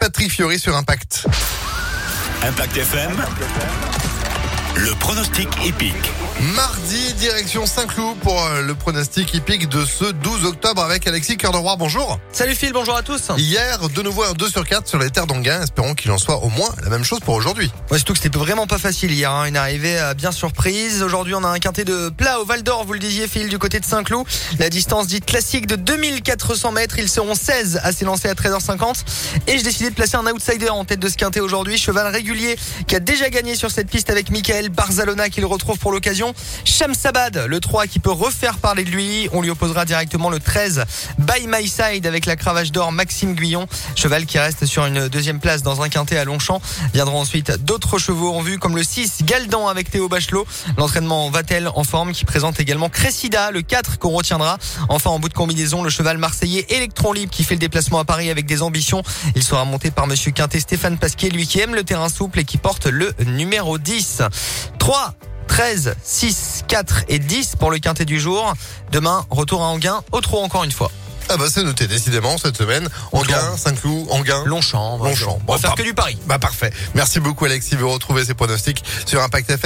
Patrick Fiori sur Impact. Impact FM. Le pronostic épique. Mardi, direction Saint-Cloud pour euh, le pronostic hippique de ce 12 octobre avec Alexis Cœur de Roi. Bonjour. Salut Phil, bonjour à tous. Hier, de nouveau un 2 sur 4 sur les terres d'Anguin. Espérons qu'il en soit au moins la même chose pour aujourd'hui. Ouais, surtout que c'était vraiment pas facile hier, hein. une arrivée euh, bien surprise. Aujourd'hui, on a un quintet de plat au Val d'Or, vous le disiez Phil, du côté de Saint-Cloud. La distance dite classique de 2400 mètres, ils seront 16 à s'élancer à 13h50. Et j'ai décidé de placer un outsider en tête de ce quintet aujourd'hui, cheval régulier qui a déjà gagné sur cette piste avec Michael Barzalona qui le retrouve pour l'occasion. Shamsabad, le 3 qui peut refaire parler de lui. On lui opposera directement le 13 By My Side avec la cravache d'or Maxime Guyon. Cheval qui reste sur une deuxième place dans un quintet à Longchamp. Viendront ensuite d'autres chevaux en vue comme le 6 Galdan avec Théo Bachelot. L'entraînement Vatel en forme qui présente également Cressida, le 4 qu'on retiendra. Enfin en bout de combinaison, le cheval marseillais Electron Libre qui fait le déplacement à Paris avec des ambitions. Il sera monté par monsieur Quintet Stéphane Pasquier, lui qui aime le terrain souple et qui porte le numéro 10. 3 13, 6, 4 et 10 pour le quintet du jour. Demain, retour à Anguin, au trot encore une fois. Ah bah c'est noté décidément cette semaine. Anguin, Saint-Cloud, Anguin. Longchamp. Longchamp. On va Bon, faire par- que du pari. Bah parfait. Merci beaucoup Alexis. Vous retrouvez ces pronostics sur Impact FM.